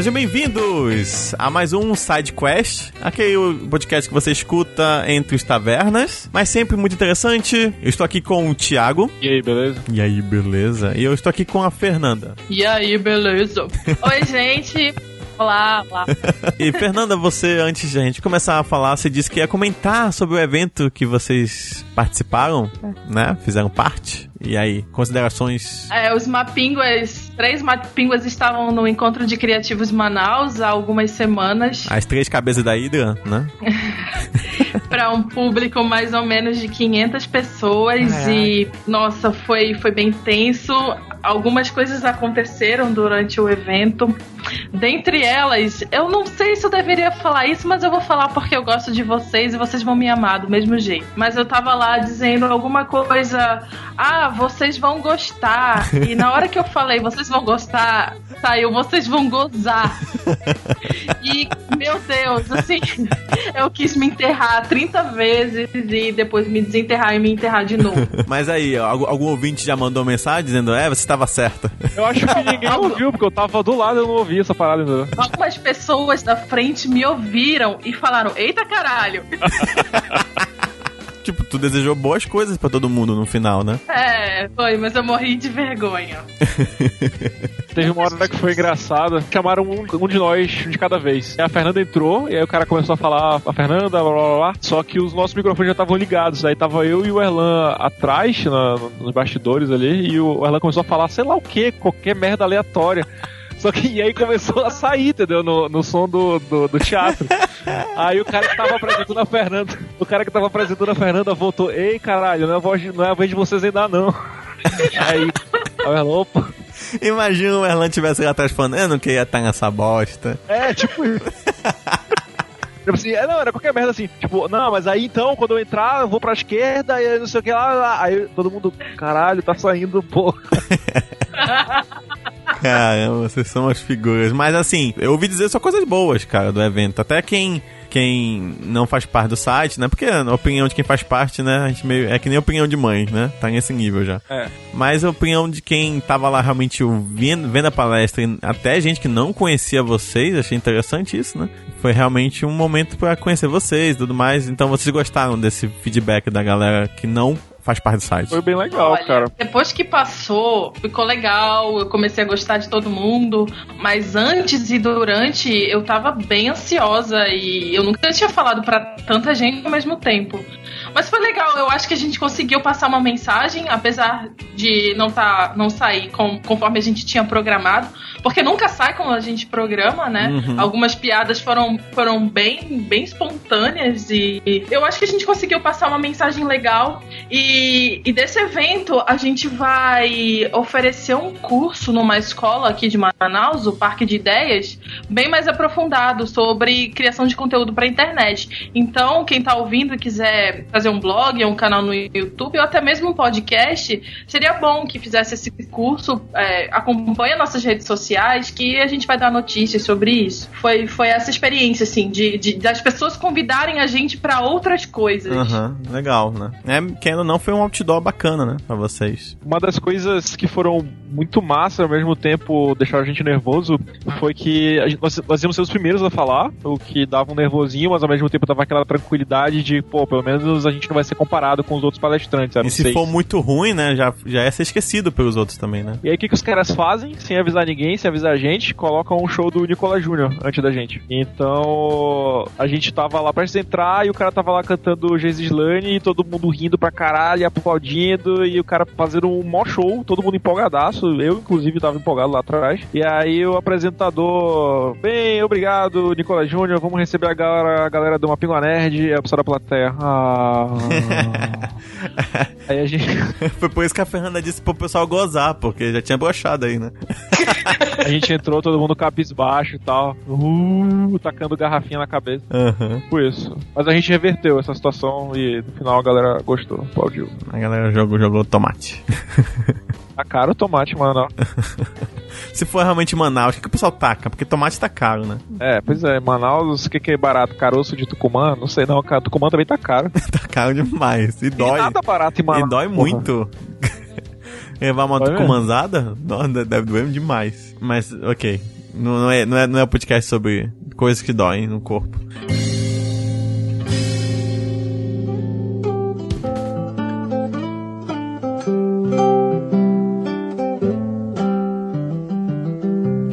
Sejam bem-vindos a mais um Side Quest, aquele podcast que você escuta entre os tavernas, mas sempre muito interessante. Eu estou aqui com o Thiago. E aí, beleza? E aí, beleza? E eu estou aqui com a Fernanda. E aí, beleza? Oi, gente. Olá, olá. E Fernanda, você, antes de a gente começar a falar, você disse que ia comentar sobre o evento que vocês participaram, né? Fizeram parte. E aí, considerações? É, os Mapinguas, três Mapinguas estavam no Encontro de Criativos Manaus há algumas semanas. As três cabeças da Hidra, né? para um público mais ou menos de 500 pessoas ai, e ai. nossa, foi foi bem tenso. Algumas coisas aconteceram durante o evento. Dentre elas, eu não sei se eu deveria falar isso, mas eu vou falar porque eu gosto de vocês e vocês vão me amar do mesmo jeito. Mas eu tava lá dizendo alguma coisa, ah, vocês vão gostar. E na hora que eu falei, vocês vão gostar, saiu, vocês vão gozar. E, meu Deus, assim, eu quis me enterrar 30 vezes e depois me desenterrar e me enterrar de novo. Mas aí, algum, algum ouvinte já mandou mensagem dizendo, é, você estava certa. Eu acho que ninguém ouviu, porque eu tava do lado e eu não ouvi essa parada ainda. Algumas pessoas da frente me ouviram e falaram, eita caralho. tipo, tu desejou boas coisas para todo mundo no final, né? É, foi, mas eu morri de vergonha. Teve uma hora que foi engraçada. Chamaram um, um, de nós de cada vez. E a Fernanda entrou, e aí o cara começou a falar a Fernanda, blá blá blá. Só que os nossos microfones já estavam ligados. Aí tava eu e o Erlan atrás, na, nos bastidores ali, e o Erlan começou a falar, sei lá o que, qualquer merda aleatória. Só que e aí começou a sair, entendeu? No, no som do, do, do, teatro. Aí o cara que tava apresentando a Fernanda, o cara que tava apresentando a Fernanda voltou, ei caralho, não é a, voz, não é a vez de vocês ainda não. Aí, aí ela, opa. Imagina o Erlan tivesse lá atrás falando, eu não queria estar nessa bosta. É, tipo. Tipo assim, é, não, era qualquer merda assim. Tipo, não, mas aí então, quando eu entrar, eu vou pra esquerda e não sei o que lá. lá. Aí todo mundo, caralho, tá saindo, pô. Caramba, vocês são as figuras. Mas assim, eu ouvi dizer só coisas boas, cara, do evento. Até quem quem não faz parte do site, né? Porque a opinião de quem faz parte, né? A gente meio, é que nem a opinião de mãe, né? Tá nesse nível já. É. Mas a opinião de quem tava lá realmente vendo, vendo a palestra, até gente que não conhecia vocês, achei interessante isso, né? Foi realmente um momento para conhecer vocês e tudo mais. Então vocês gostaram desse feedback da galera que não faz parte do site. Foi bem legal, Olha, cara. Depois que passou, ficou legal, eu comecei a gostar de todo mundo, mas antes e durante eu tava bem ansiosa e eu nunca tinha falado para tanta gente ao mesmo tempo. Mas foi legal, eu acho que a gente conseguiu passar uma mensagem, apesar de não tá, não sair com, conforme a gente tinha programado, porque nunca sai como a gente programa, né? Uhum. Algumas piadas foram, foram bem, bem espontâneas e eu acho que a gente conseguiu passar uma mensagem legal e e, desse evento a gente vai oferecer um curso numa escola aqui de Manaus, o Parque de Ideias, bem mais aprofundado sobre criação de conteúdo para internet. Então, quem está ouvindo e quiser fazer um blog, um canal no YouTube ou até mesmo um podcast, seria bom que fizesse esse curso. É, acompanhe nossas redes sociais que a gente vai dar notícias sobre isso. Foi, foi essa experiência, assim, de, de das pessoas convidarem a gente para outras coisas. Uhum, legal, né? É, quem não foi um outdoor bacana, né, pra vocês. Uma das coisas que foram muito massa, ao mesmo tempo deixaram a gente nervoso, foi que a gente, nós, nós íamos ser os primeiros a falar, o que dava um nervosinho, mas ao mesmo tempo dava aquela tranquilidade de, pô, pelo menos a gente não vai ser comparado com os outros palestrantes. E se seis. for muito ruim, né, já, já é ser esquecido pelos outros também, né? E aí o que, que os caras fazem, sem avisar ninguém, sem avisar a gente, colocam um show do Nicolas Júnior antes da gente. Então, a gente tava lá pra entrar e o cara tava lá cantando Jesus Slane e todo mundo rindo pra caralho aplaudindo e o cara fazendo um mó show, todo mundo empolgadaço. Eu, inclusive, tava empolgado lá atrás. E aí o apresentador, bem, obrigado, Nicolas Júnior, vamos receber a galera, a galera do Mapinga Nerd, a pessoa da plateia. Ah. aí a gente. Foi por isso que a Fernanda disse pro pessoal gozar, porque já tinha brochado aí, né? a gente entrou, todo mundo cabisbaixo e tal, uh, tacando garrafinha na cabeça. Uhum. Por isso. Mas a gente reverteu essa situação e no final a galera gostou. Pode a galera jogou, jogou tomate. Tá caro o tomate, mano. Se for realmente Manaus, o que, que o pessoal taca? Porque tomate tá caro, né? É, pois é. Manaus, o que, que é barato? Caroço de Tucumã? Não sei não, Tucumã também tá caro. tá caro demais. E, e dói. nada barato em Manaus. E dói muito. Levar uma tucumanzada? Deve doer demais. Mas, ok. Não, não, é, não, é, não é um podcast sobre coisas que doem no corpo.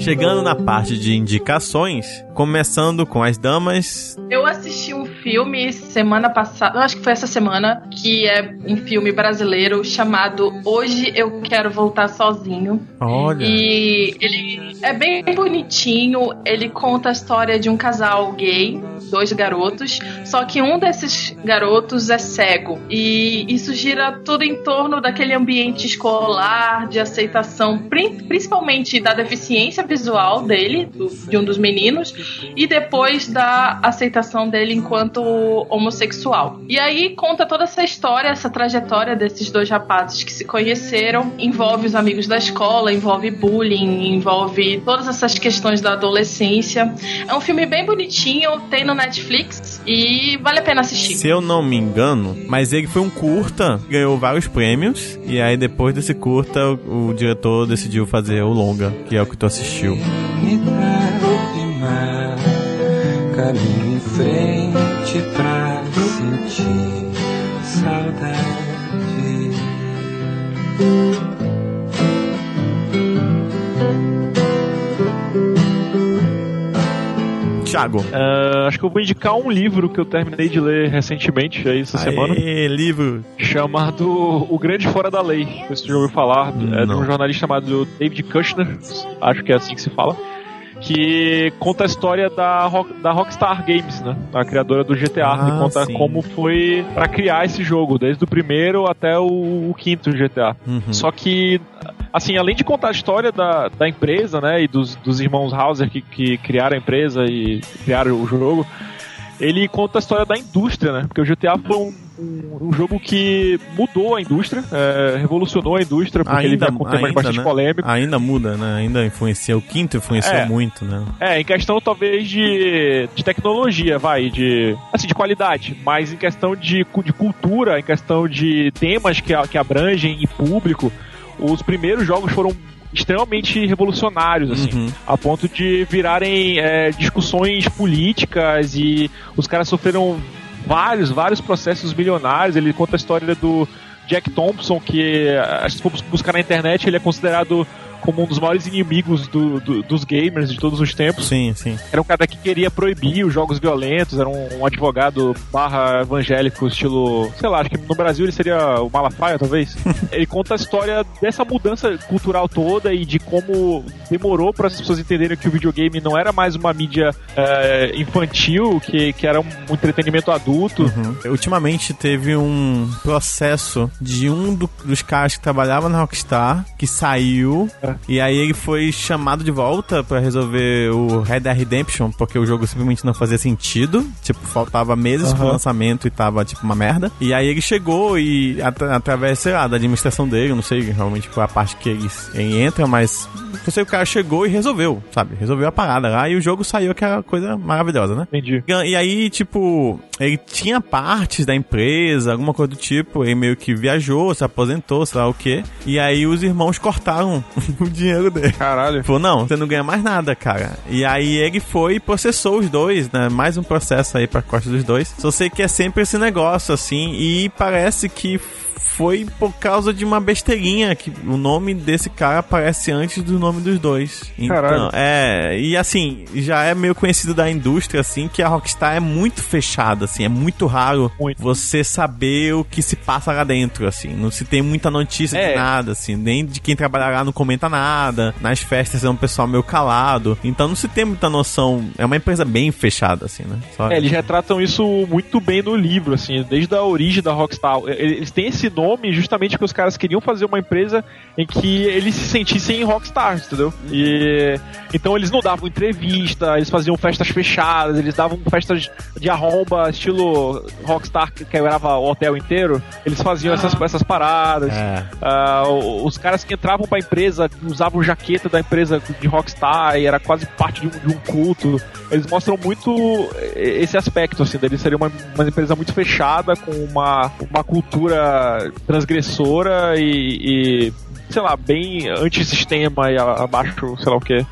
Chegando na parte de indicações, começando com as damas. Eu assisti filme semana passada, acho que foi essa semana, que é um filme brasileiro chamado Hoje Eu Quero Voltar Sozinho. Olha. E ele é bem bonitinho, ele conta a história de um casal gay, dois garotos, só que um desses garotos é cego. E isso gira tudo em torno daquele ambiente escolar, de aceitação, principalmente da deficiência visual dele, do, de um dos meninos, e depois da aceitação dele enquanto homossexual. E aí conta toda essa história, essa trajetória desses dois rapazes que se conheceram, envolve os amigos da escola, envolve bullying, envolve todas essas questões da adolescência. É um filme bem bonitinho, tem no Netflix e vale a pena assistir. Se eu não me engano, mas ele foi um curta, ganhou vários prêmios, e aí depois desse curta o, o diretor decidiu fazer o longa, que é o que tu assistiu. Me caminho em frente pra sentir saudade. Thiago. Uh, acho que eu vou indicar um livro que eu terminei de ler recentemente, aí, essa Aê, semana. livro. Chamado O Grande Fora da Lei. Não sei se você já ouviu falar. Não. É de um jornalista chamado David Kushner. Acho que é assim que se fala que conta a história da, Rock, da Rockstar Games, né? A criadora do GTA. Ah, e conta sim. como foi para criar esse jogo, desde o primeiro até o, o quinto GTA. Uhum. Só que, assim, além de contar a história da, da empresa, né? E dos, dos irmãos Hauser que, que criaram a empresa e criaram o jogo ele conta a história da indústria, né? Porque o GTA foi um, um, um jogo que mudou a indústria, é, revolucionou a indústria, porque ainda, ele vai com temas bastante né? polêmico. Ainda muda, né? Ainda influencia. O quinto influenciou é, muito, né? É, em questão talvez de, de tecnologia, vai, de assim, de qualidade, mas em questão de, de cultura, em questão de temas que, que abrangem e público, os primeiros jogos foram extremamente revolucionários, assim, uhum. a ponto de virarem é, discussões políticas e os caras sofreram vários, vários processos milionários. Ele conta a história do Jack Thompson, que se for buscar na internet, ele é considerado como um dos maiores inimigos do, do, dos gamers de todos os tempos. Sim, sim. Era um cara que queria proibir os jogos violentos, era um, um advogado barra evangélico, estilo, sei lá, acho que no Brasil ele seria o Malafaia, talvez. ele conta a história dessa mudança cultural toda e de como demorou para as pessoas entenderem que o videogame não era mais uma mídia é, infantil, que, que era um entretenimento adulto. Uhum. Ultimamente teve um processo de um do, dos caras que trabalhava na Rockstar que saiu é. E aí ele foi chamado de volta para resolver o Red Dead Redemption, porque o jogo simplesmente não fazia sentido. Tipo, faltava meses uhum. pro lançamento e tava, tipo, uma merda. E aí ele chegou e, at através, sei lá, da administração dele, não sei realmente qual é a parte que ele, ele entra, mas sei o cara chegou e resolveu, sabe? Resolveu a parada lá e o jogo saiu aquela coisa maravilhosa, né? Entendi. E aí, tipo, ele tinha partes da empresa, alguma coisa do tipo, ele meio que viajou, se aposentou, sei lá o quê. E aí os irmãos cortaram o dinheiro dele. Caralho. Falou, não, você não ganha mais nada, cara. E aí ele foi e processou os dois, né? Mais um processo aí pra costa dos dois. Só sei que é sempre esse negócio, assim, e parece que foi por causa de uma besteirinha que o nome desse cara aparece antes do nome dos dois. Então, Caralho. é, e assim, já é meio conhecido da indústria assim que a Rockstar é muito fechada assim, é muito raro muito. você saber o que se passa lá dentro assim, não se tem muita notícia é. de nada assim, nem de quem trabalha lá não comenta nada. Nas festas é um pessoal meio calado. Então não se tem muita noção, é uma empresa bem fechada assim, né? Só... É, eles retratam isso muito bem no livro assim, desde a origem da Rockstar. Eles têm esse nome nome justamente porque os caras queriam fazer uma empresa em que eles se sentissem rockstars, entendeu? E então eles não davam entrevista, eles faziam festas fechadas, eles davam festas de arromba, estilo rockstar que quebrava o hotel inteiro. Eles faziam essas, ah. essas paradas. É. Uh, os caras que entravam pra empresa usavam jaqueta da empresa de rockstar e era quase parte de um, de um culto. Eles mostram muito esse aspecto, assim, deles seria uma, uma empresa muito fechada, com uma, uma cultura transgressora e, e sei lá, bem antissistema e abaixo, sei lá o que.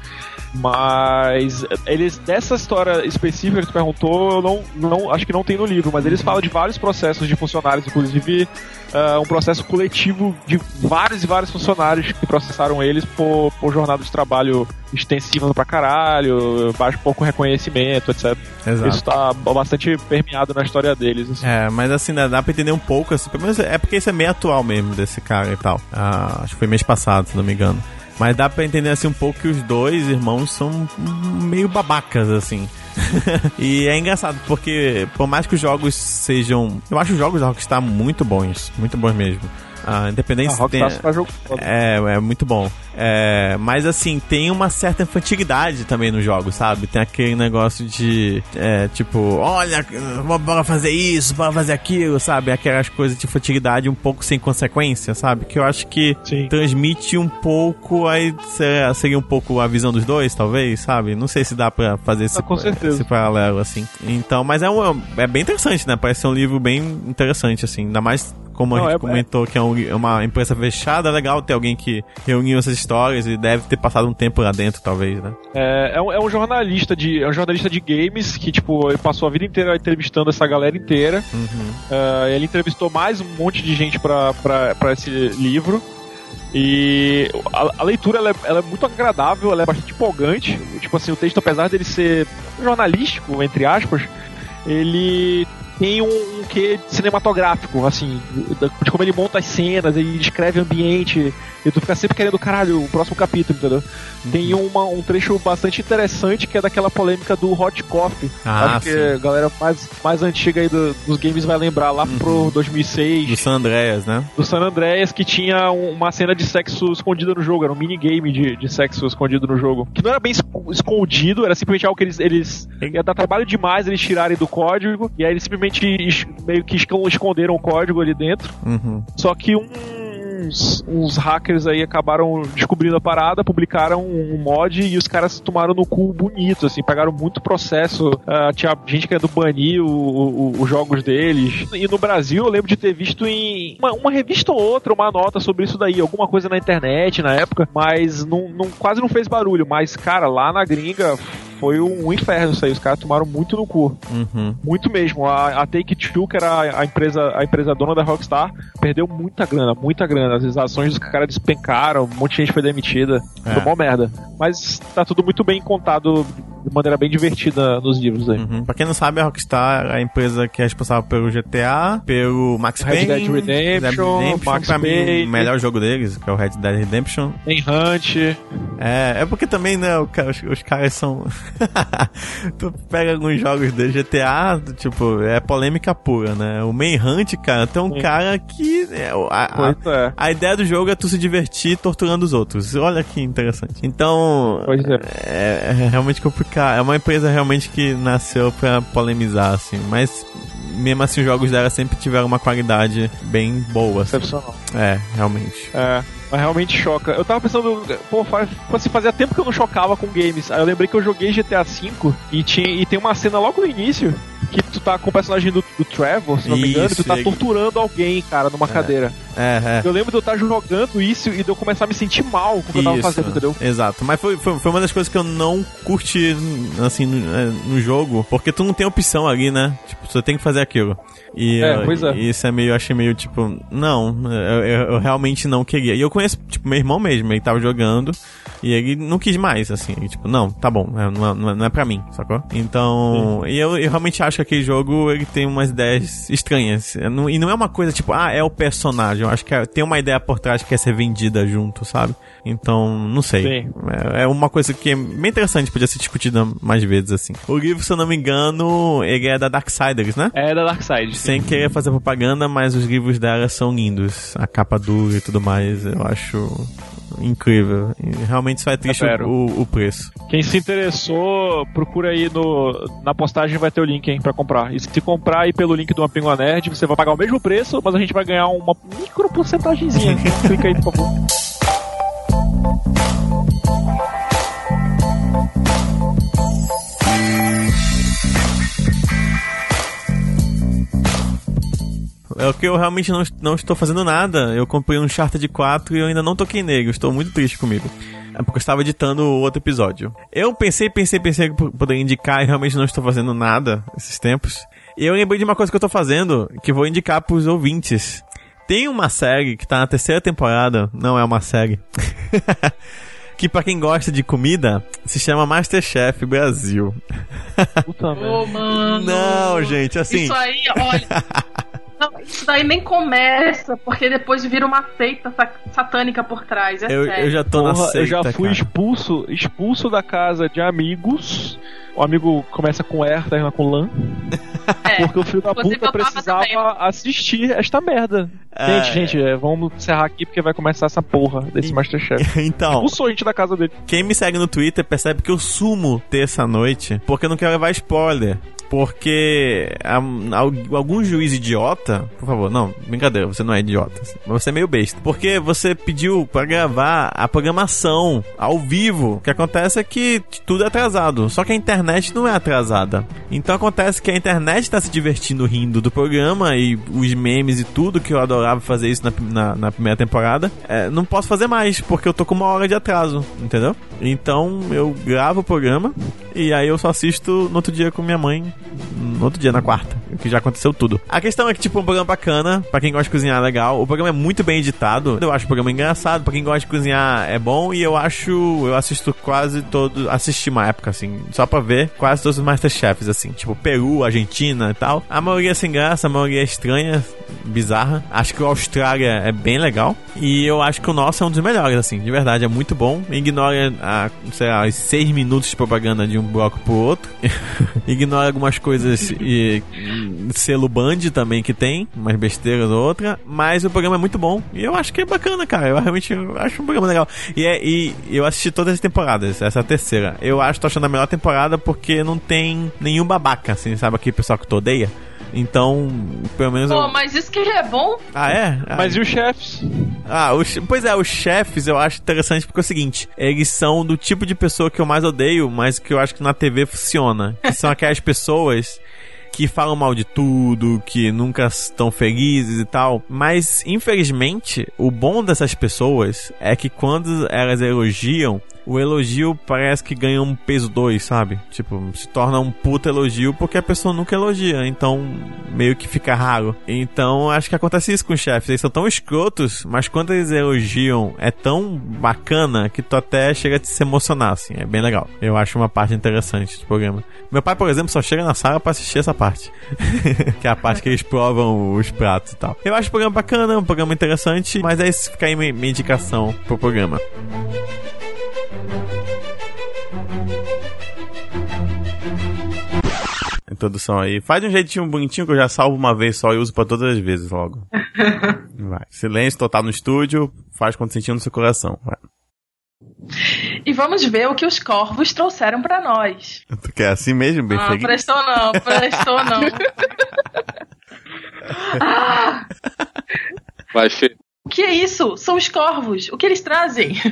Mas eles, dessa história específica que tu perguntou, eu não, não acho que não tem no livro, mas eles falam de vários processos de funcionários, inclusive uh, um processo coletivo de vários e vários funcionários que processaram eles por, por jornada de trabalho extensiva pra caralho, baixo pouco reconhecimento, etc. Exato. Isso tá bastante permeado na história deles. Assim. É, mas assim, dá, dá pra entender um pouco, assim, pelo menos é porque isso é meio atual mesmo desse cara e tal. Ah, acho que foi mês passado, se não me engano. Mas dá pra entender assim um pouco que os dois irmãos são meio babacas, assim. e é engraçado, porque por mais que os jogos sejam. Eu acho os jogos da Rockstar muito bons, muito bons mesmo. Ah, independente ah, tem... é, é muito bom. É, mas assim, tem uma certa infantilidade também no jogo, sabe? Tem aquele negócio de é, tipo, olha, bora fazer isso, bora fazer aquilo, sabe? Aquelas coisas de infantilidade um pouco sem consequência, sabe? Que eu acho que Sim. transmite um pouco, aí seria um pouco a visão dos dois, talvez, sabe? Não sei se dá pra fazer esse, ah, esse paralelo, assim. Então, mas é, um, é bem interessante, né? Parece ser um livro bem interessante, assim. Ainda mais como Não, a gente é, comentou que é, um, é uma empresa fechada, é legal ter alguém que reuniu essas histórias e deve ter passado um tempo lá dentro, talvez, né? É, é, um, é um jornalista de é um jornalista de games que, tipo, ele passou a vida inteira entrevistando essa galera inteira. Uhum. Uh, ele entrevistou mais um monte de gente para esse livro. E a, a leitura ela é, ela é, muito agradável, ela é bastante empolgante. Tipo assim, o texto, apesar dele ser jornalístico, entre aspas, ele tem um, um quê cinematográfico, assim, de como ele monta as cenas, ele descreve o ambiente, e tu fica sempre querendo, caralho, o próximo capítulo, entendeu? Uhum. Tem uma, um trecho bastante interessante que é daquela polêmica do Hot Coffee. Ah, que a galera mais, mais antiga aí do, dos games vai lembrar lá uhum. pro 2006. Do San Andreas, né? Do San Andreas, que tinha uma cena de sexo escondida no jogo, era um minigame de, de sexo escondido no jogo. Que não era bem escondido, era simplesmente algo que eles, eles ia dar trabalho demais eles tirarem do código, e aí eles simplesmente meio que esconderam o código ali dentro. Uhum. Só que um uns, uns hackers aí acabaram descobrindo a parada, publicaram um mod e os caras tomaram no cu bonito, assim, pagaram muito processo. Uh, tinha gente querendo banir os jogos deles. E no Brasil eu lembro de ter visto em uma, uma, revista ou outra uma nota sobre isso daí, alguma coisa na internet na época, mas não, não, quase não fez barulho. Mas, cara, lá na gringa foi um inferno isso aí. Os caras tomaram muito no cu. Uhum. Muito mesmo. A, a Take-Two, que era a empresa, a empresa dona da Rockstar, perdeu muita grana, muita grana. As ações dos caras despencaram, um monte de gente foi demitida. É. Foi merda. Mas tá tudo muito bem contado de maneira bem divertida nos livros aí. Uhum. Pra quem não sabe, a Rockstar é a empresa que é responsável pelo GTA, pelo Max Payne, Red Dead Redemption, Redemption Max Payne, o melhor jogo deles, que é o Red Dead Redemption. Tem Hunt. É, é porque também, né, os, os caras são... tu pega alguns jogos de GTA, tipo, é polêmica pura, né? O Manhunt, cara, tem um Sim. cara que... É, a, a, é. a, ideia do jogo é tu se divertir torturando os outros. Olha que interessante. Então... É. É, é realmente complicado é uma empresa realmente que nasceu pra polemizar, assim, mas mesmo assim os jogos dela sempre tiveram uma qualidade bem boa. Assim. Excepcional. É, realmente. É. Mas realmente choca. Eu tava pensando, pô, faz, assim, fazia tempo que eu não chocava com games. Aí eu lembrei que eu joguei GTA V e, tinha, e tem uma cena logo no início que tu tá com o personagem do, do Trevor, se não me engano, e tu tá torturando alguém, cara, numa é. cadeira. É, é. Eu lembro de eu estar jogando isso e de eu começar a me sentir mal com o que isso. eu tava fazendo, entendeu? Exato. Mas foi, foi, foi, uma das coisas que eu não curti, assim, no, é, no, jogo, porque tu não tem opção ali, né? Tipo, você tem que fazer aquilo. E é, pois é. isso é meio, eu achei meio tipo, não, eu, eu, eu, realmente não queria. E eu conheço, tipo, meu irmão mesmo, ele tava jogando e ele não quis mais, assim, tipo, não, tá bom, é, não, é, não é pra mim, sacou? Então, Sim. e eu, eu realmente acho que aquele jogo, ele tem umas ideias estranhas. É, e não é uma coisa tipo, ah, é o personagem, eu acho que é, tem uma ideia por trás que quer ser vendida junto, sabe? Então, não sei. É, é, uma coisa que é bem interessante, podia ser discutida mais vezes, assim. O livro, se eu não me engano, ele é da Darksiders, né? É da Darksiders. Sem querer fazer propaganda, mas os livros dela são lindos. A capa dura e tudo mais, eu acho incrível. Realmente só é triste o, o, preço. Quem se interessou, procura aí no, na postagem, vai ter o link hein, pra comprar. E se comprar aí pelo link do Uma Nerd, você vai pagar o mesmo preço, mas a gente vai ganhar uma micro porcentagemzinha. Clica aí, por favor. É o que eu realmente não, não estou fazendo nada. Eu comprei um Charter de 4 e eu ainda não toquei nele. estou muito triste comigo. É porque eu estava editando o outro episódio. Eu pensei, pensei, pensei que poderia indicar e realmente não estou fazendo nada esses tempos. E eu lembrei de uma coisa que eu tô fazendo, que vou indicar pros ouvintes. Tem uma série que tá na terceira temporada, não é uma série. que para quem gosta de comida, se chama Masterchef Brasil. Puta merda. Ô, mano. Não, gente, assim. Isso aí, olha. Não, isso daí nem começa, porque depois vira uma seita sa- satânica por trás. É Eu, sério. eu já tô na Porra, seita, eu já fui cara. expulso, expulso da casa de amigos. O amigo começa com R, termina com LAN. É. Porque o filho da puta precisava assistir esta merda. É. Gente, gente, é, vamos encerrar aqui porque vai começar essa porra desse E- Masterchef. Então, Expulsou a gente da casa dele. quem me segue no Twitter percebe que eu sumo terça-noite porque eu não quero levar spoiler. Porque ah, al- algum juiz idiota, por favor, não, brincadeira, você não é idiota, mas você é meio besta. Porque você pediu pra gravar a programação ao vivo. O que acontece é que tudo é atrasado, só que a internet não é atrasada. Então acontece que a internet tá se divertindo rindo do programa e os memes e tudo, que eu adorava fazer isso na, na, na primeira temporada. É, não posso fazer mais, porque eu tô com uma hora de atraso, entendeu? Então eu gravo o programa e aí eu só assisto no outro dia com minha mãe, no outro dia, na quarta, que já aconteceu tudo. A questão é que, tipo, é um programa bacana, pra quem gosta de cozinhar legal. O programa é muito bem editado, eu acho o programa engraçado, pra quem gosta de cozinhar é bom e eu acho, eu assisto quase todo, assisti uma época, assim, só pra ver quase todos os Masterchefs, assim, tipo Peru, Argentina e tal. A maioria é sem graça, a maioria é estranha, bizarra. Acho que o Austrália é bem legal. E eu acho que o nosso é um dos melhores, assim, de verdade, é muito bom. Ignora, a, sei lá, os seis minutos de propaganda de um bloco pro outro. Ignora algumas coisas e hum, selo Band também que tem, umas besteiras ou outra. Mas o programa é muito bom. E eu acho que é bacana, cara. Eu realmente acho um programa legal. E, é, e eu assisti todas as temporadas, essa é a terceira. Eu acho, tô achando a melhor temporada porque não tem nenhum babaca, assim, sabe? Aquele pessoal que tu odeia. Então, pelo menos eu... Pô, mas isso que é bom. Ah, é? Ah, Mas e os chefes? ah, os, pois é, os chefes eu acho interessante porque é o seguinte: eles são do tipo de pessoa que eu mais odeio, mas que eu acho que na TV funciona. Que são aquelas pessoas que falam mal de tudo, que nunca estão felizes e tal. Mas, infelizmente, o bom dessas pessoas é que quando elas elogiam, o elogio parece que ganha um peso 2, sabe? Tipo, se torna um puta elogio porque a pessoa nunca elogia, então meio que fica raro. Então acho que acontece isso com os chefes. Eles são tão escrotos, mas quando eles elogiam é tão bacana que tu até chega a se emocionar, assim. É bem legal. Eu acho uma parte interessante do programa. Meu pai, por exemplo, só chega na sala pra assistir essa parte. que é a parte que eles provam os pratos e tal. Eu acho o programa bacana, um programa interessante, mas é isso fica aí minha indicação pro programa. Introdução aí. Faz de um jeitinho bonitinho que eu já salvo uma vez só e uso pra todas as vezes logo. Vai. Silêncio total no estúdio, faz quando sentir no seu coração. Vai. E vamos ver o que os corvos trouxeram pra nós. Tu quer assim mesmo, bem feito? prestou não, prestou não. Ah, Vai, Fê. o que é isso? São os corvos. O que eles trazem?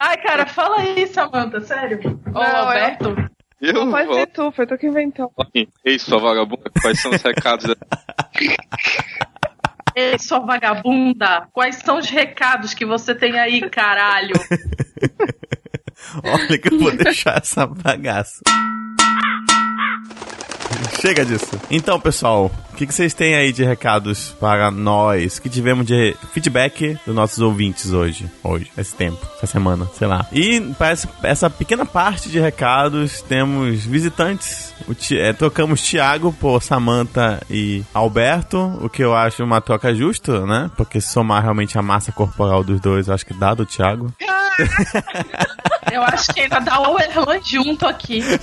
Ai, cara, fala aí, Samanta, sério. Ô, Não, eu- Alberto. Eu Pode vou. ser tu, foi tu que inventou. Ei, sua vagabunda, quais são os recados? Ei, sua vagabunda, quais são os recados que você tem aí, caralho? Olha que eu vou deixar essa bagaça. Chega disso. Então, pessoal, o que, que vocês têm aí de recados para nós que tivemos de feedback dos nossos ouvintes hoje? Hoje, esse tempo, essa semana, sei lá. E para essa, pequena parte de recados, temos visitantes. Ti- é, trocamos Thiago por Samantha e Alberto, o que eu acho uma troca justa, né? Porque se somar realmente a massa corporal dos dois, eu acho que dá do Thiago. Eu acho que ainda dá o Erlan junto aqui.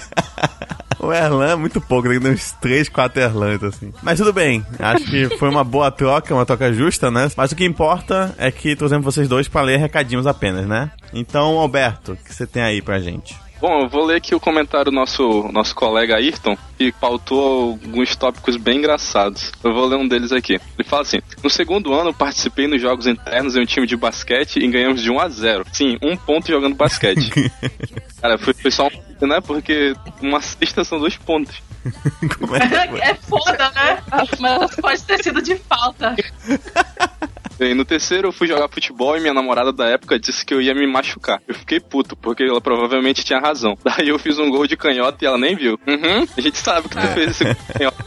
O Erlan é muito pouco, tem uns 3, 4 Erlans, assim. Mas tudo bem, acho que foi uma boa troca, uma troca justa, né? Mas o que importa é que trouxemos vocês dois pra ler recadinhos apenas, né? Então, Alberto, o que você tem aí pra gente? Bom, eu vou ler aqui o comentário do nosso, nosso colega Ayrton, que pautou alguns tópicos bem engraçados. Eu vou ler um deles aqui. Ele fala assim: No segundo ano, participei nos jogos internos em um time de basquete e ganhamos de 1 a 0. Sim, um ponto jogando basquete. Cara, foi, foi só um né? Porque uma cesta são dois pontos. Como é que foi? É foda, né? Mas pode ter sido de falta. E no terceiro eu fui jogar futebol e minha namorada da época disse que eu ia me machucar. Eu fiquei puto, porque ela provavelmente tinha razão. Daí eu fiz um gol de canhota e ela nem viu. Uhum, a gente sabe que tu fez esse gol de canhota.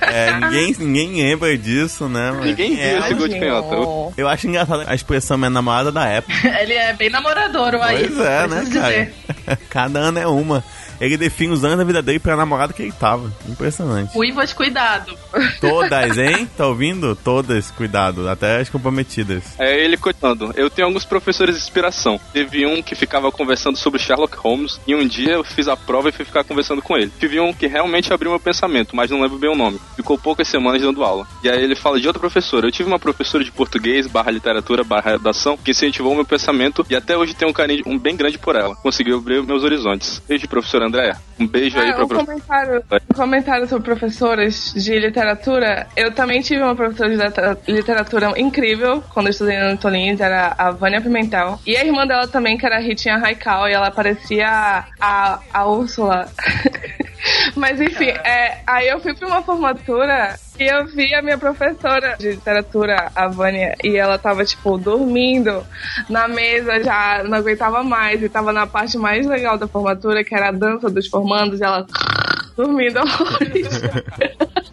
É, ninguém, ninguém lembra disso, né? Mas Ninguém viu é, esse gol de canhota. Eu- Eu acho engraçado a expressão minha namorada da época. Ele é bem namoradouro aí. Pois é, né, dizer. cara? Cada ano é uma. Ele define os anos da vida dele pra namorada que ele tava. Impressionante. Ruivas, cuidado. Todas, hein? Tá ouvindo? Todas, cuidado. Até as comprometidas. É ele continuando. Eu tenho alguns professores de inspiração. Teve um que ficava conversando sobre Sherlock Holmes e um dia eu fiz a prova e fui ficar conversando com ele. Tive um que realmente abriu meu pensamento, mas não lembro bem o nome. Ficou poucas semanas dando aula. E aí ele fala de outra professora. Eu tive uma professora de português, barra literatura, barra redação, que incentivou o meu pensamento e até hoje tenho um carinho um bem grande por ela. Conseguiu abrir meus horizontes. Beijo, professora Andréa. Um beijo aí Ah, pra um professora. comentário, um comentário sobre professoras de literatura. Eu também tive uma professora de litera- literatura incrível quando eu estudei no Tolins, era a Vânia Pimentel. E a irmã dela também, que era a Ritinha Raikal, e ela parecia a, a Úrsula. Mas enfim, é, aí eu fui pra uma formatura e eu vi a minha professora de literatura, a Vânia, e ela tava, tipo, dormindo na mesa, já não aguentava mais, e tava na parte mais legal da formatura, que era a dança dos formandos, e ela dormindo horrores.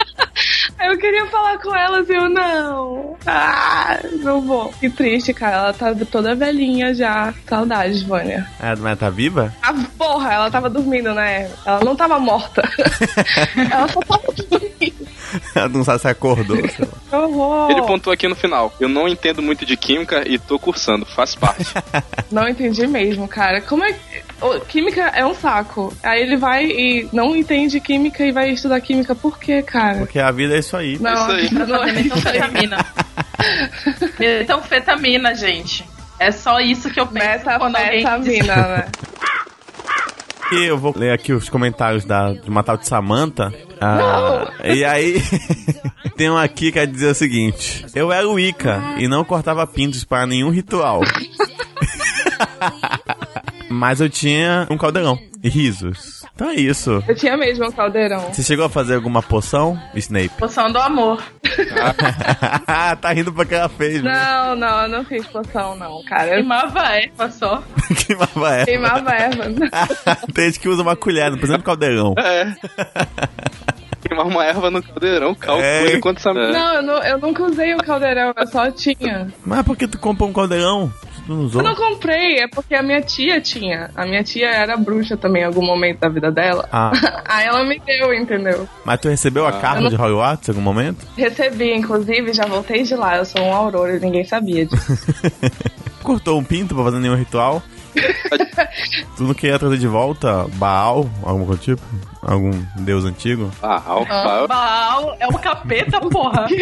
Eu queria falar com ela, assim, eu não. Ah, não vou. Que triste, cara. Ela tá toda velhinha já. Saudades, Vânia. É, mas tá viva? A porra, ela tava dormindo, né? Ela não tava morta. ela só tava dormindo. Não sabe se acordou. sei lá. Que horror. Ele pontuou aqui no final. Eu não entendo muito de química e tô cursando, faz parte. Não entendi mesmo, cara. Como é Química é um saco. Aí ele vai e não entende química e vai estudar química. Por quê, cara? Porque a vida é isso aí. Não, isso aí. Não é metanfetamina. metanfetamina, gente. É só isso que eu penso quando alguém Metanfetamina, né? E eu vou ler aqui os comentários da, de uma tal de Samantha. Ah, e aí, tem um aqui que dizer o seguinte: Eu era o Ica e não cortava pintos para nenhum ritual. Mas eu tinha um caldeirão e risos. Então é isso. Eu tinha mesmo um caldeirão. Você chegou a fazer alguma poção, Snape? Poção do amor. tá rindo porque ela fez, né? Não, não, eu não fiz poção, não, cara. Eu Queimava erva só. Queimava ela. queimava erva. Tem gente que usa uma colher, não precisa de caldeirão. É. Queimar uma erva no caldeirão, calcule É. quanto essa Não, eu, não, eu nunca usei o caldeirão, eu só tinha. Mas por que tu comprou um caldeirão? Tu não usou? Eu não comprei, é porque a minha tia tinha. A minha tia era bruxa também em algum momento da vida dela. Ah, Aí ela me deu, entendeu? mas tu recebeu a carta Eu não- de Hogwarts em algum momento? Recebi, inclusive, já voltei de lá. Eu sou um aurora e ninguém sabia disso. Cortou um pinto pra fazer nenhum ritual? tu não queria trazer de volta Baal, algum coisa tipo? Algum deus antigo? Ah, opa. Baal é o capeta, porra.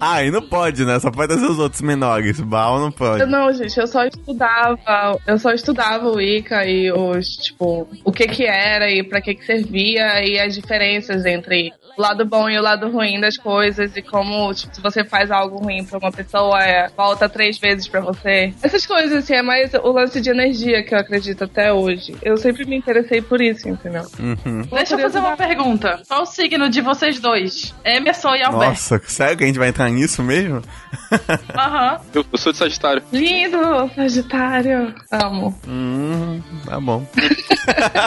Ah, aí não pode, né? Só pode trazer os outros menores. Baal não pode. Eu não, gente, eu só estudava, eu só estudava o Ica e os, tipo, o que que era e pra que que servia e as diferenças entre o lado bom e o lado ruim das coisas e como, tipo, se você faz algo ruim pra uma pessoa, é, volta três vezes pra você. Essas coisas, assim, é mais o lance de energia que eu acredito até hoje. Eu sempre me interessei por isso, entendeu? Uhum. Deixa eu fazer uma pergunta. Qual o signo de vocês dois? Emerson e Alberto. Nossa, sério que a gente vai entrar nisso mesmo? Aham. Eu, eu sou de Sagitário. Lindo, Sagitário. Amo. hum, tá bom.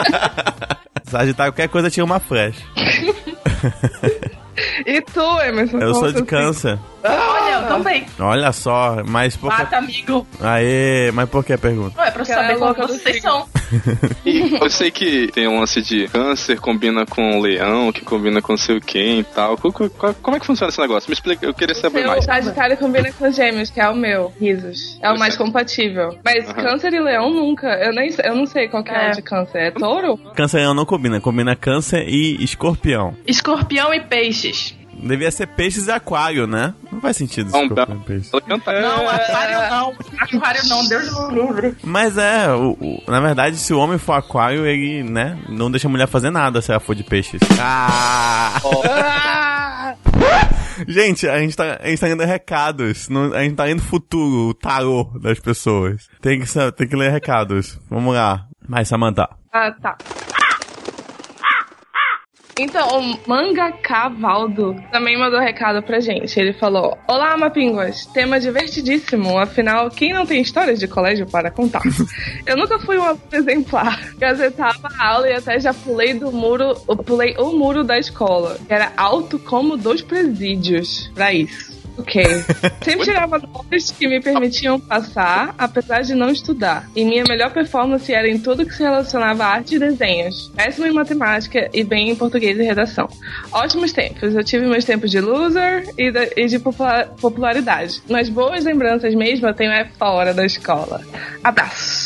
Sagitário, qualquer coisa tinha uma flecha. E tu, Emerson? Eu sou de câncer. Olha, eu também. Olha só, mas por que... Mata, amigo. Aê, mas por que a pergunta? Pra eu Porque ela saber é louca do vocês são. E eu sei que tem um lance de câncer, combina com leão, que combina com sei o quem e tal. Co- co- co- Como é que funciona esse negócio? Me explica, eu queria saber Seu mais. Sagitário combina com gêmeos, que é o meu, risos. É o mais compatível. Mas Aham. câncer e leão nunca. Eu, nem, eu não sei qual que é, É. o de câncer. É touro? Câncer não combina, combina câncer e escorpião. Escorpião e peixes. Devia ser peixes e aquário, né? Não faz sentido Não, escorpião e peixe. Ela canta. Não, aquário não. Aquário não, Deus me livre. Mas é, o, o- na verdade, se o homem for aquário, ele, né, não deixa a mulher fazer nada se ela for de peixes. Ah! Ah! Gente, a gente tá, a gente tá lendo recados. não- a gente tá lendo o futuro, o tarô das pessoas. Tem que, tem que ler recados. Vamos lá. Vai, Samantha. Ah, tá. Então, o Mangaka Valdo também mandou recado pra gente. Ele falou: Olá, Mapinguas. Tema divertidíssimo. Afinal, quem não tem histórias de colégio para contar? Eu nunca fui um exemplar. Gazetava a aula e até já pulei do muro, pulei o muro da escola, que era alto como dois presídios. Pra isso. Ok. Sempre tirava notas que me permitiam passar, apesar de não estudar. E minha melhor performance era em tudo que se relacionava a arte e desenhos. Péssimo em matemática e bem em português e redação. Ótimos tempos. Eu tive meus tempos de loser e, de popular- popularidade. Mas boas lembranças mesmo eu tenho é fora da escola. Abraços.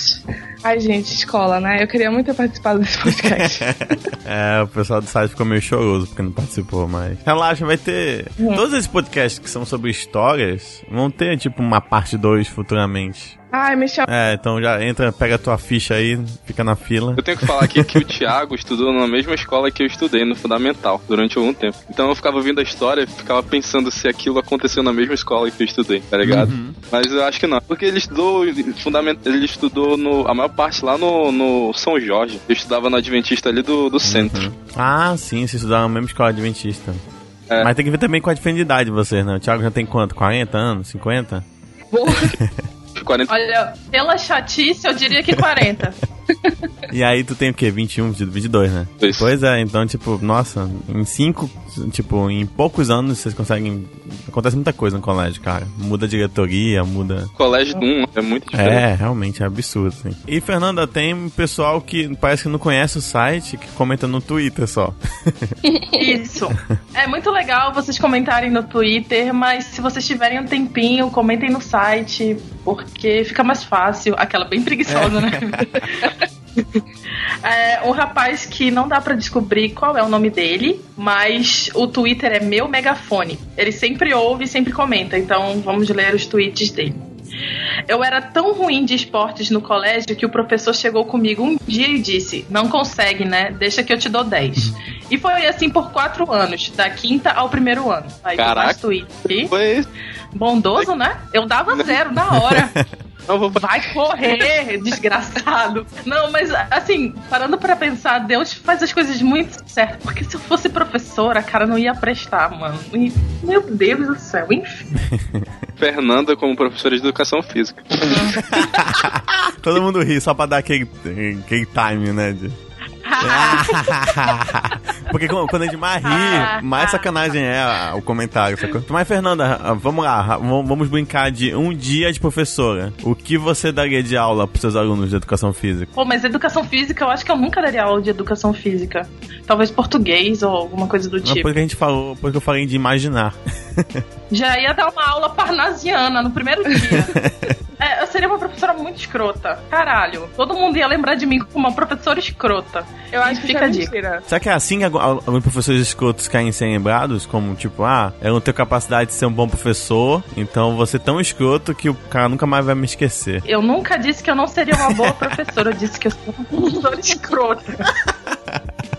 Ai, gente, escola, né? Eu queria muito ter participado desse podcast. É, o pessoal do site ficou meio choroso porque não participou, mas. Relaxa, vai ter. Todos esses podcasts que são sobre histórias vão ter, tipo, uma parte 2 futuramente. Ai, chama. É, então já entra, pega a tua ficha aí, fica na fila. Eu tenho que falar aqui que o Thiago estudou na mesma escola que eu estudei, no Fundamental, durante algum tempo. Então eu ficava ouvindo a história e ficava pensando se aquilo aconteceu na mesma escola que eu estudei, tá ligado? Mas eu acho que não. Porque ele estudou fundamental, ele estudou no, a maior parte lá no, no São Jorge. Eu estudava no Adventista ali do, do centro. Ah, sim, vocês estudaram na mesma escola adventista. É. Mas tem que ver também com a diferença de idade de vocês, né? O Thiago já tem quanto? 40 anos? 50? 40 Olha, pela chatice, eu diria que 40. E aí tu tem o quê? 21, 22, né? Isso. Pois é, então, tipo, nossa, em cinco, tipo, em poucos anos vocês conseguem. Acontece muita coisa no colégio, cara. Muda a diretoria, muda. colégio um, é muito diferente. É, realmente é absurdo, assim. E Fernanda, tem um pessoal que parece que não conhece o site, que comenta no Twitter só. Isso. É muito legal vocês comentarem no Twitter, mas se vocês tiverem um tempinho, comentem no site, porque fica mais fácil. Aquela bem preguiçosa, né? É um rapaz que não dá pra descobrir qual é o nome dele, mas o Twitter é meu megafone. Ele sempre ouve e sempre comenta, então vamos ler os tweets dele. Eu era tão ruim de esportes no colégio que o professor chegou comigo um dia e disse: Não consegue, né? Deixa que eu te dou 10. E foi assim por quatro anos, da quinta ao primeiro ano. Aí Caraca. Foi. Bondoso, né? Eu dava zero na hora. Não, vou Vai correr, desgraçado. Não, mas assim, parando pra pensar, Deus faz as coisas muito certas. Porque se eu fosse professora, cara, não ia prestar, mano. E, meu Deus do céu, enfim. Fernanda como professora de educação física. Todo mundo ri só pra dar aquele, aquele time, né? de- Porque quando a gente mais ri, mais sacanagem é a- o comentário. sacou? Mas, Fernanda, ah, vamos lá, v- vamos brincar de um dia de professora. O que você daria de aula pros seus alunos de educação física? Pô, mas educação física, eu acho que eu nunca daria aula de educação física. Talvez português ou alguma coisa do Não, tipo. porque a gente falou, porque eu falei de imaginar. Já ia dar uma aula parnasiana no primeiro dia. É, eu seria uma professora muito escrota. Caralho. Todo mundo ia lembrar de mim como uma professora escrota. Eu acho que Fica isso é a dica. mentira. Será que é assim que alguns professores escrotos caem sem lembrados? Como, tipo, ah, eu não tenho capacidade de ser um bom professor, então vou ser tão escroto que o cara nunca mais vai me esquecer. Eu nunca disse que eu não seria uma boa professora. Eu disse que eu sou uma professora escrota.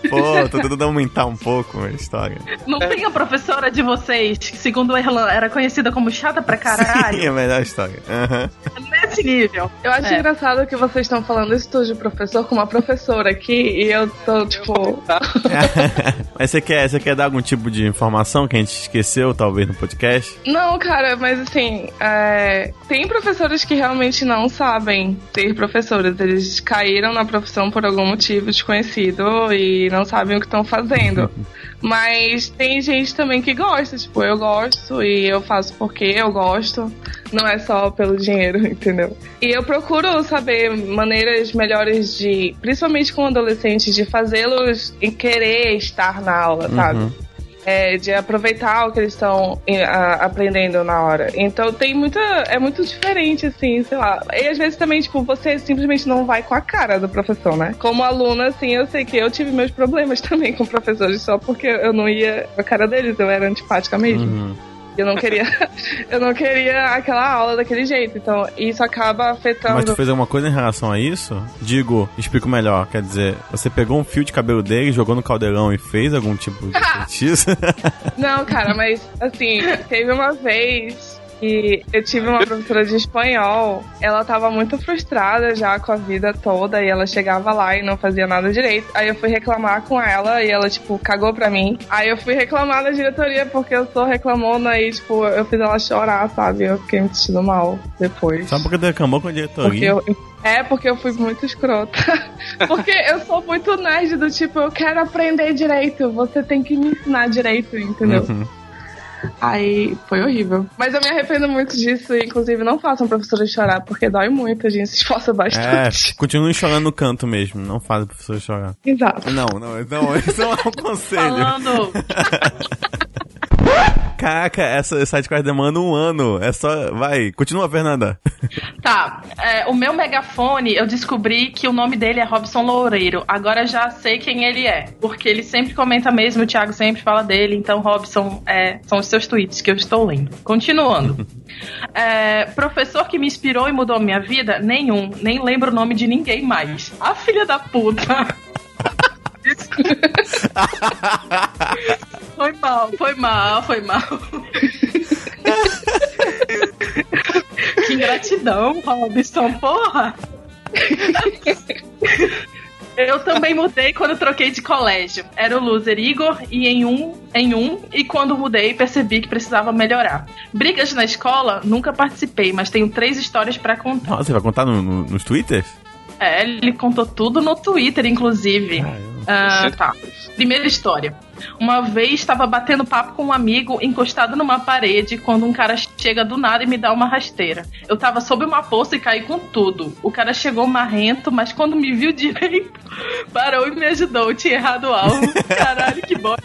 Pô, tô tentando aumentar um pouco a história. Não tem a professora de vocês, que segundo o Erlan era conhecida como chata pra Sim, caralho. é a melhor história. Aham. Nesse nível. Eu acho É. engraçado que vocês estão falando isso tudo de professor com uma professora aqui e eu tô, tipo. Mas você quer, você quer dar algum tipo de informação que a gente esqueceu, talvez, no podcast? Não, cara, mas assim, é, tem professores que realmente não sabem ser professores. Eles caíram na profissão por algum motivo desconhecido e não sabem o que estão fazendo. Mas tem gente também que gosta, tipo, eu gosto e eu faço porque eu gosto. Não é só pelo dinheiro, entendeu? E eu procuro saber maneiras melhores de, principalmente com adolescentes, de fazê-los querer estar na aula, sabe? É, de aproveitar o que eles estão aprendendo na hora. Então tem muita. É muito diferente, assim, sei lá. E às vezes também, tipo, você simplesmente não vai com a cara do professor, né? Como aluna, assim, eu sei que eu tive meus problemas também com professores, só porque eu não ia com a cara deles, eu era antipática mesmo. Uhum. Eu não queria. eu não queria aquela aula daquele jeito. Então, isso acaba afetando. Mas tu fez alguma coisa em relação a isso? Digo, explico melhor. Quer dizer, você pegou um fio de cabelo dele, jogou no caldeirão e fez algum tipo de feitiço? Não, cara, mas assim, teve uma vez que eu tive uma professora de espanhol, ela tava muito frustrada já com a vida toda e ela chegava lá e não fazia nada direito. Aí eu fui reclamar com ela e ela, tipo, cagou pra mim. Aí eu fui reclamar na diretoria porque eu sou reclamona e, tipo, eu fiz ela chorar, sabe? Eu fiquei me sentindo mal depois. Só porque tu reclamou com a diretoria? Porque eu é, porque eu fui muito escrota. porque eu sou muito nerd do tipo, eu quero aprender direito, você tem que me ensinar direito, entendeu? Uhum. Aí foi horrível. Mas eu me arrependo muito disso e, inclusive, não façam professora chorar, porque dói muito, a gente se esforça bastante. É, continue chorando no canto mesmo, não faz a professora chorar. Exato. Não, não, não, isso não é um conselho. Falando. Caraca, essa sidequest demanda um ano. É só. Vai, continua, Fernanda. Tá. É, o meu megafone, eu descobri que o nome dele é Robson Loureiro. Agora já sei quem ele é. Porque ele sempre comenta mesmo, o Thiago sempre fala dele. Então, Robson, é, são os seus tweets que eu estou lendo. Continuando. é, professor que me inspirou e mudou minha vida? Nenhum. Nem lembro o nome de ninguém mais. A filha da puta. foi mal, foi mal, foi mal. que ingratidão, Robson, porra! Eu também mudei quando troquei de colégio. Era o loser Igor e em um, em um, e quando mudei percebi que precisava melhorar. Brigas na escola, nunca participei, mas tenho três histórias para contar. Nossa, você vai contar no, no, nos twitters? É, ele contou tudo no Twitter, inclusive. Ah, ah tá. Primeira história. Uma vez estava batendo papo com um amigo encostado numa parede quando um cara chega do nada e me dá uma rasteira. Eu tava sob uma poça e caí com tudo. O cara chegou marrento, mas quando me viu direito, parou e me ajudou. Eu tinha errado o alvo. Caralho, que bosta.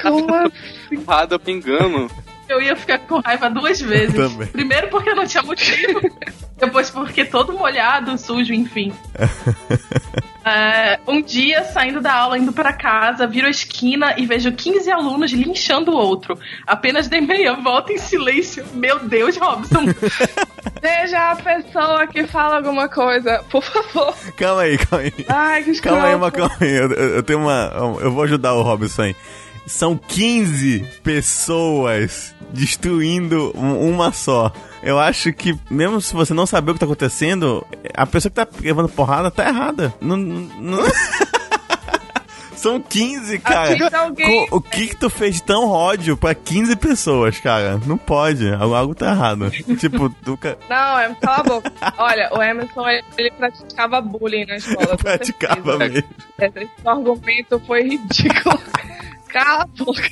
Como assim? Errado, pingando eu ia ficar com raiva duas vezes. Primeiro porque eu não tinha motivo. Depois porque todo molhado, sujo, enfim. É, um dia, saindo da aula, indo para casa, viro a esquina e vejo 15 alunos linchando o outro. Apenas dei meia volta em silêncio. Meu Deus, Robson. Seja a pessoa que fala alguma coisa, por favor. Calma aí, calma aí. Ai, que Calma aí, calma aí. Eu, eu, tenho uma. Eu vou ajudar o Robson aí. São 15 pessoas destruindo uma só. Eu acho que, mesmo se você não saber o que tá acontecendo, a pessoa que tá levando porrada tá errada. Não. não... São 15, cara. Alguém... O que que tu fez de tão ódio pra 15 pessoas, cara? Não pode. Algo tá errado. tipo, tu... Não, é, cala a boca. Olha, o Emerson, ele praticava bullying na escola. praticava mesmo. Esse argumento foi ridículo. Cala a boca.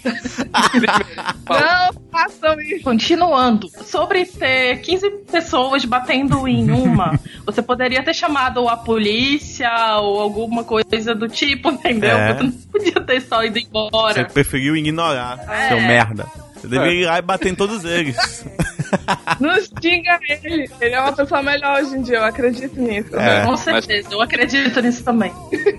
Não façam isso. Continuando. Sobre ter 15 pessoas batendo em uma, você poderia ter chamado a polícia ou alguma coisa do tipo, entendeu? É. Você não podia ter só ido embora. Você preferiu ignorar, é. seu merda. Você deveria ir lá e bater em todos eles. Não xinga ele. Ele é uma pessoa melhor hoje em dia, eu acredito nisso. É, Com certeza, mas... eu acredito nisso também.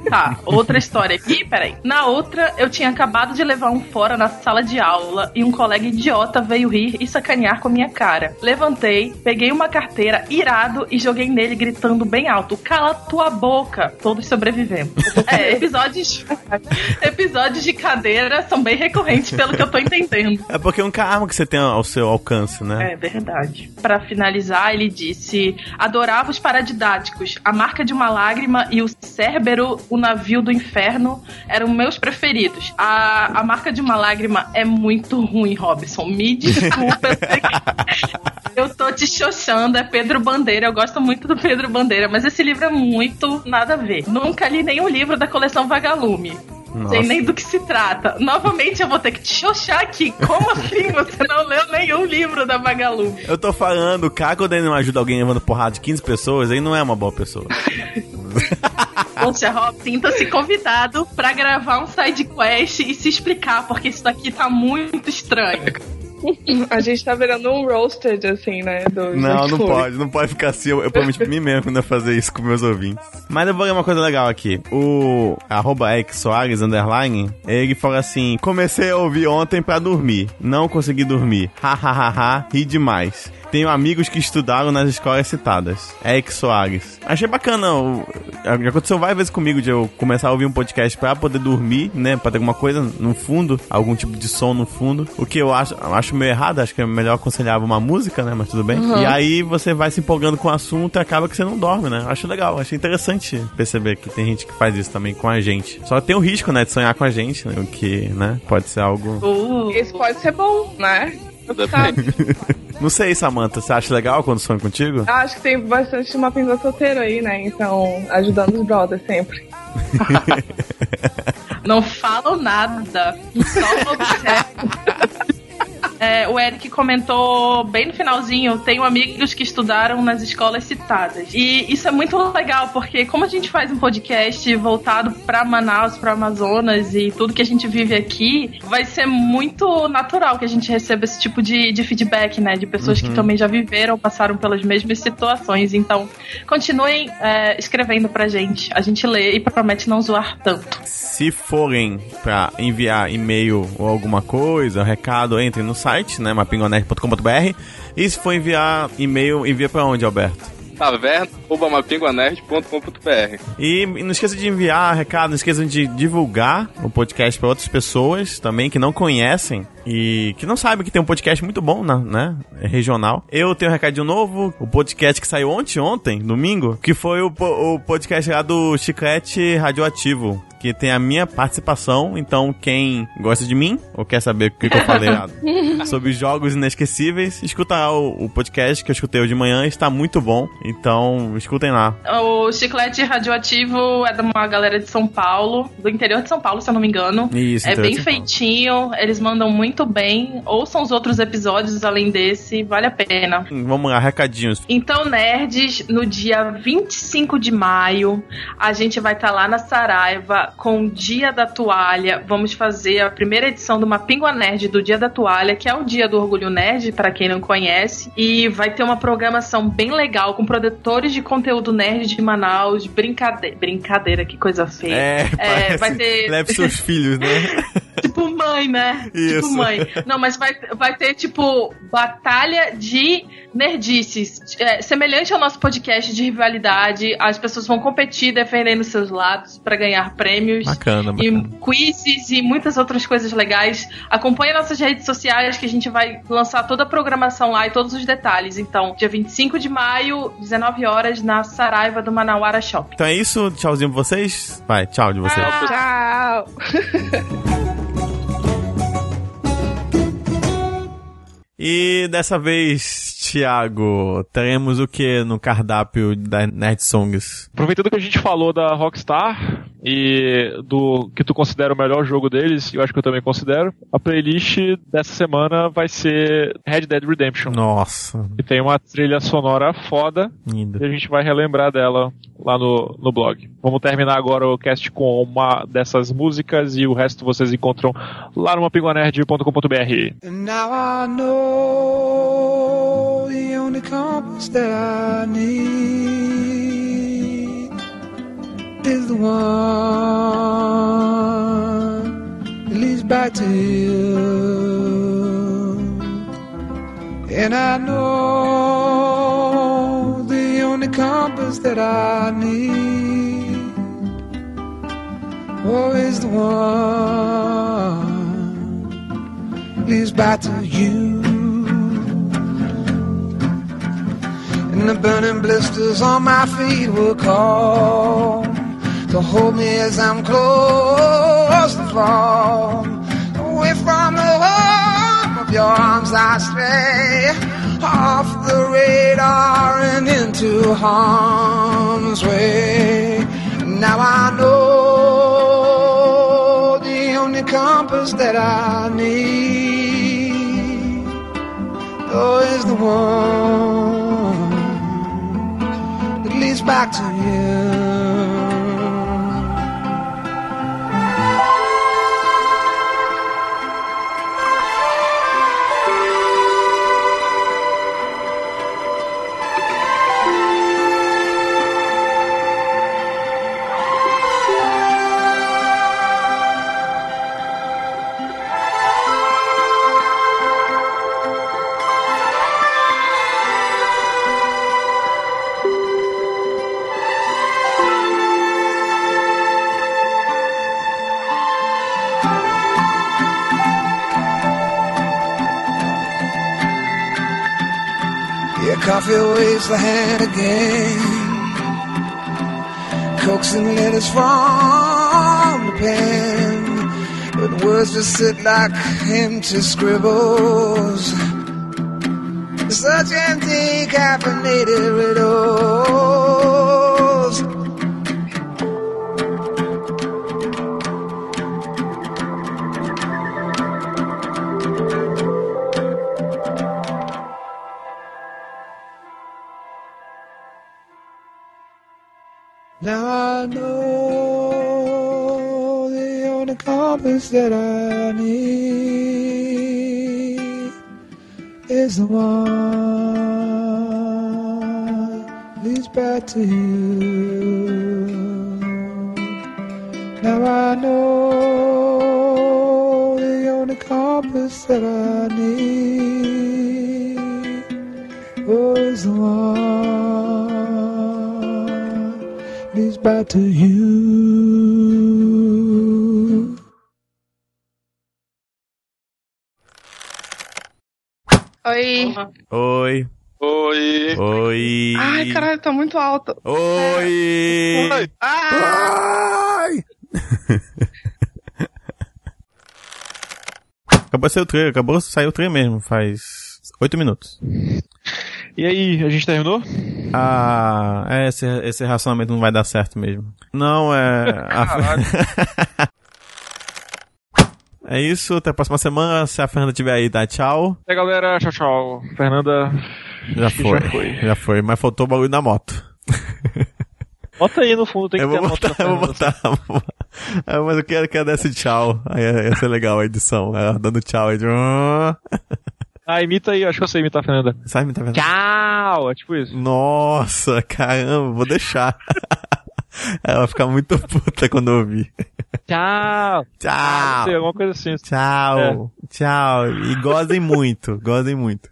Tá, outra história aqui, peraí. Na outra, eu tinha acabado de levar um fora na sala de aula e um colega idiota veio rir e sacanear com a minha cara. Levantei, peguei uma carteira irado e joguei nele gritando bem alto: Cala tua boca! Todos sobrevivemos. É, episódios. episódios de cadeira são bem recorrentes, pelo que eu tô entendendo. É porque é um carro que você tem ao seu alcance, né? É, verdade. Para finalizar, ele disse: Adorava os paradidáticos. A marca de uma lágrima e o Cérbero, o navio do inferno, eram meus preferidos. A, a marca de uma lágrima é muito ruim, Robson. Me desculpa. eu tô te xoxando, é Pedro Bandeira. Eu gosto muito do Pedro Bandeira, mas esse livro é muito nada a ver. Nunca li nenhum livro da coleção Vagalume. Nossa. Sei nem do que se trata. Novamente eu vou ter que te xoxar aqui. Como assim você não leu nenhum livro da Magalu? Eu tô falando, o cara quando ele não ajuda alguém levando porrada de 15 pessoas, ele não é uma boa pessoa. Poxa, Rob, sinta-se convidado para gravar um side quest e se explicar, porque isso daqui tá muito estranho. A gente tá virando um roasted, assim, né? Do, não, não pode, não pode ficar assim. Eu, eu prometi pra mim mesmo quando eu fazer isso com meus ouvintes. Mas eu vou ler uma coisa legal aqui. O arroba Soares, underline, ele fala assim: comecei a ouvir ontem pra dormir. Não consegui dormir. Hahaha, ri demais. Tenho amigos que estudaram nas escolas citadas. Eric Soares. Achei bacana. Já aconteceu várias vezes comigo de eu começar a ouvir um podcast para poder dormir, né? Pra ter alguma coisa no fundo, algum tipo de som no fundo. O que eu acho, acho acho meio errado, acho que é melhor aconselhar uma música, né? Mas tudo bem. Uhum. E aí você vai se empolgando com o assunto e acaba que você não dorme, né? Acho legal, acho interessante perceber que tem gente que faz isso também com a gente. Só tem o risco, né, de sonhar com a gente, né? O que, né, pode ser algo. Uh, Isso pode ser bom, né? Não sei, Samantha, você acha legal quando sonham contigo? Eu acho que tem bastante uma pinga solteiro aí, né? Então, ajudando os brothers sempre. não falo nada. Só observo. É, o Eric comentou bem no finalzinho: tenho amigos que estudaram nas escolas citadas. E isso é muito legal, porque como a gente faz um podcast voltado para Manaus, para Amazonas e tudo que a gente vive aqui, vai ser muito natural que a gente receba esse tipo de, de feedback, né? De pessoas que também já viveram, passaram pelas mesmas situações. Então, continuem é, escrevendo pra gente. A gente lê e promete não zoar tanto. Se forem pra enviar e-mail ou alguma coisa, recado, entrem no site, né, mapingonerd.com.br. E se for enviar e-mail, envia pra onde, Alberto? taverna.mapinguanerd.com.br E não esqueça de enviar recado, não esqueça de divulgar o podcast para outras pessoas também que não conhecem e que não sabem que tem um podcast muito bom, na- né? Regional. Eu tenho um recadinho novo, o podcast que saiu ontem, ontem, domingo, que foi o, o podcast lá do Chiclete Radioativo. Que tem a minha participação, então quem gosta de mim ou quer saber o que, que eu falei sobre jogos inesquecíveis, escuta lá o, o podcast que eu escutei hoje de manhã, está muito bom, então escutem lá. O Chiclete Radioativo é de uma galera de São Paulo, do interior de São Paulo, se eu não me engano. Isso, é bem feitinho, eles mandam muito bem. Ouçam os outros episódios além desse, vale a pena. Vamos lá, recadinhos. Então, nerds, no dia 25 de maio, a gente vai estar lá na Saraiva com o Dia da Toalha. Vamos fazer a primeira edição do Mapingua Nerd do Dia da Toalha, que é o Dia do Orgulho Nerd, para quem não conhece. E vai ter uma programação bem legal com produtores de conteúdo nerd de Manaus. Brincadeira, brincadeira que coisa feia. É, parece, vai ter- leve seus filhos, né? Tipo mãe, né? Isso. Tipo mãe. Não, mas vai, vai ter, tipo, batalha de nerdices. É, semelhante ao nosso podcast de rivalidade, as pessoas vão competir defendendo seus lados para ganhar prêmios. Bacana, bacana. E quizzes e muitas outras coisas legais. Acompanhe nossas redes sociais que a gente vai lançar toda a programação lá e todos os detalhes. Então, dia 25 de maio, 19 horas, na Saraiva do Manauara Shopping. Então é isso, tchauzinho pra vocês. Vai, tchau de vocês. Tchau! E dessa vez, Thiago, teremos o que no cardápio da Nerd Songs? Aproveitando que a gente falou da Rockstar e do que tu considera o melhor jogo deles, eu acho que eu também considero, a playlist dessa semana vai ser Red Dead Redemption. Nossa, E tem uma trilha sonora foda linda. e a gente vai relembrar dela lá no, no blog. Vamos terminar agora o cast com uma dessas músicas e o resto vocês encontram lá no mapinguanerd.com.br. And now I know the only compass that I need is the one that leads back to you. And I know the only compass that I need oh, is the one leads back to you. And the burning blisters on my feet will call to hold me as I'm close to fall. Away from the home of your arms I stray, off the radar and into harm's way. Now I know the only compass that I need is the one that leads back to you. The hand again. Coaxing letters from the pen. But words just sit like empty scribbles. Such empty caffeinated riddles. Oh, is to you. Oi. Oi. Oi. Oi. Ai, caralho, tá muito alto. Oi. Oi. Ai. acabou de sair o trailer, acabou de sair o trailer mesmo, faz oito minutos. E aí, a gente terminou? Ah, é, esse, esse relacionamento não vai dar certo mesmo. Não, é. a- é isso, até a próxima semana. Se a Fernanda tiver aí, dá tchau. Aí, galera, tchau, tchau. Fernanda. Já que foi, Já foi. já foi, mas faltou o bagulho da moto. Bota aí no fundo, tem que eu ter vou a moto da botar, eu vou botar. Ah, mas eu quero que ela desse tchau. Aí ia ser legal a edição. Ela dando tchau aí de. Ah, imita aí, acho que eu sei imitar a Fernanda. Sabe, me tá vendo? Tchau! É tipo isso. Nossa, caramba, vou deixar. Ela vai ficar muito puta quando eu ouvir. Tchau! Ah, não sei, Tchau. alguma coisa assim. Tchau. Tchau. E gozem muito. Gozem muito.